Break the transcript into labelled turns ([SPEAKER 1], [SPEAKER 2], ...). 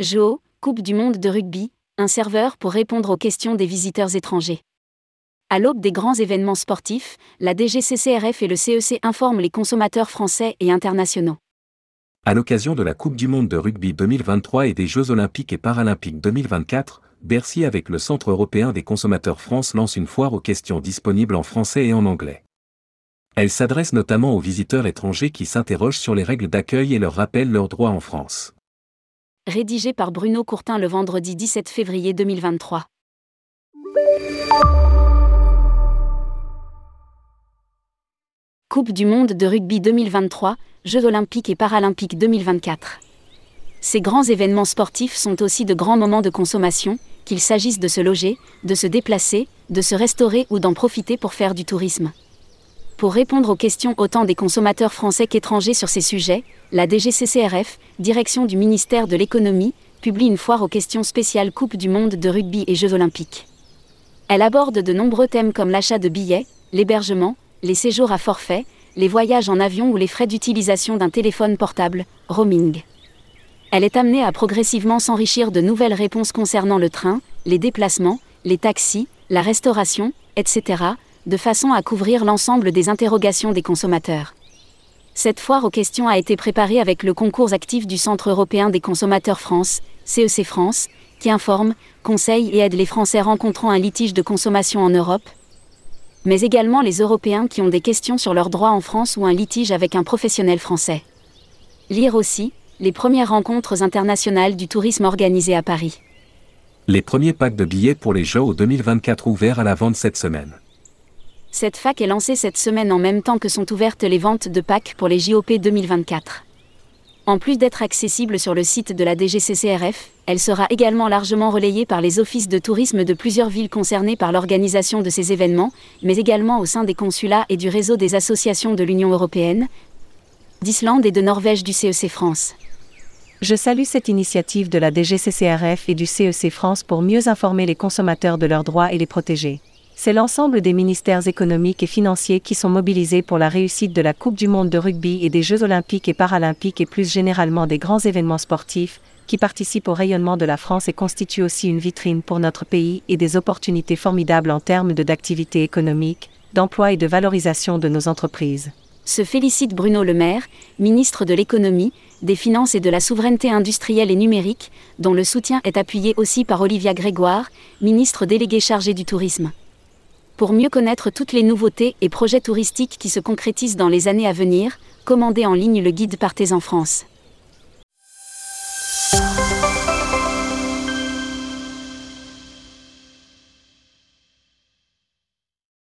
[SPEAKER 1] Jo, Coupe du monde de rugby, un serveur pour répondre aux questions des visiteurs étrangers. À l'aube des grands événements sportifs, la DGCCRF et le CEC informent les consommateurs français et internationaux.
[SPEAKER 2] À l'occasion de la Coupe du monde de rugby 2023 et des Jeux olympiques et paralympiques 2024, Bercy avec le Centre européen des consommateurs France lance une foire aux questions disponibles en français et en anglais. Elle s'adresse notamment aux visiteurs étrangers qui s'interrogent sur les règles d'accueil et leur rappellent leurs droits en France.
[SPEAKER 1] Rédigé par Bruno Courtin le vendredi 17 février 2023. Coupe du monde de rugby 2023, Jeux olympiques et paralympiques 2024. Ces grands événements sportifs sont aussi de grands moments de consommation, qu'il s'agisse de se loger, de se déplacer, de se restaurer ou d'en profiter pour faire du tourisme. Pour répondre aux questions autant des consommateurs français qu'étrangers sur ces sujets, la DGCCRF, direction du ministère de l'économie, publie une foire aux questions spéciales Coupe du monde de rugby et Jeux olympiques. Elle aborde de nombreux thèmes comme l'achat de billets, l'hébergement, les séjours à forfait, les voyages en avion ou les frais d'utilisation d'un téléphone portable, roaming. Elle est amenée à progressivement s'enrichir de nouvelles réponses concernant le train, les déplacements, les taxis, la restauration, etc., de façon à couvrir l'ensemble des interrogations des consommateurs. Cette foire aux questions a été préparée avec le concours actif du Centre européen des consommateurs France, CEC France, qui informe, conseille et aide les Français rencontrant un litige de consommation en Europe, mais également les Européens qui ont des questions sur leurs droits en France ou un litige avec un professionnel français. Lire aussi, les premières rencontres internationales du tourisme organisées à Paris.
[SPEAKER 2] Les premiers packs de billets pour les Jeux 2024 ouverts à la vente cette semaine.
[SPEAKER 1] Cette fac est lancée cette semaine en même temps que sont ouvertes les ventes de packs pour les JOP 2024. En plus d'être accessible sur le site de la DGCCRF, elle sera également largement relayée par les offices de tourisme de plusieurs villes concernées par l'organisation de ces événements, mais également au sein des consulats et du réseau des associations de l'Union européenne, d'Islande et de Norvège du CEC France.
[SPEAKER 3] Je salue cette initiative de la DGCCRF et du CEC France pour mieux informer les consommateurs de leurs droits et les protéger c'est l'ensemble des ministères économiques et financiers qui sont mobilisés pour la réussite de la Coupe du Monde de rugby et des Jeux olympiques et paralympiques et plus généralement des grands événements sportifs, qui participent au rayonnement de la France et constituent aussi une vitrine pour notre pays et des opportunités formidables en termes d'activité économique, d'emploi et de valorisation de nos entreprises.
[SPEAKER 1] Se félicite Bruno Le Maire, ministre de l'économie, des finances et de la souveraineté industrielle et numérique, dont le soutien est appuyé aussi par Olivia Grégoire, ministre déléguée chargée du tourisme pour mieux connaître toutes les nouveautés et projets touristiques qui se concrétisent dans les années à venir, commandez en ligne le guide Partez en France.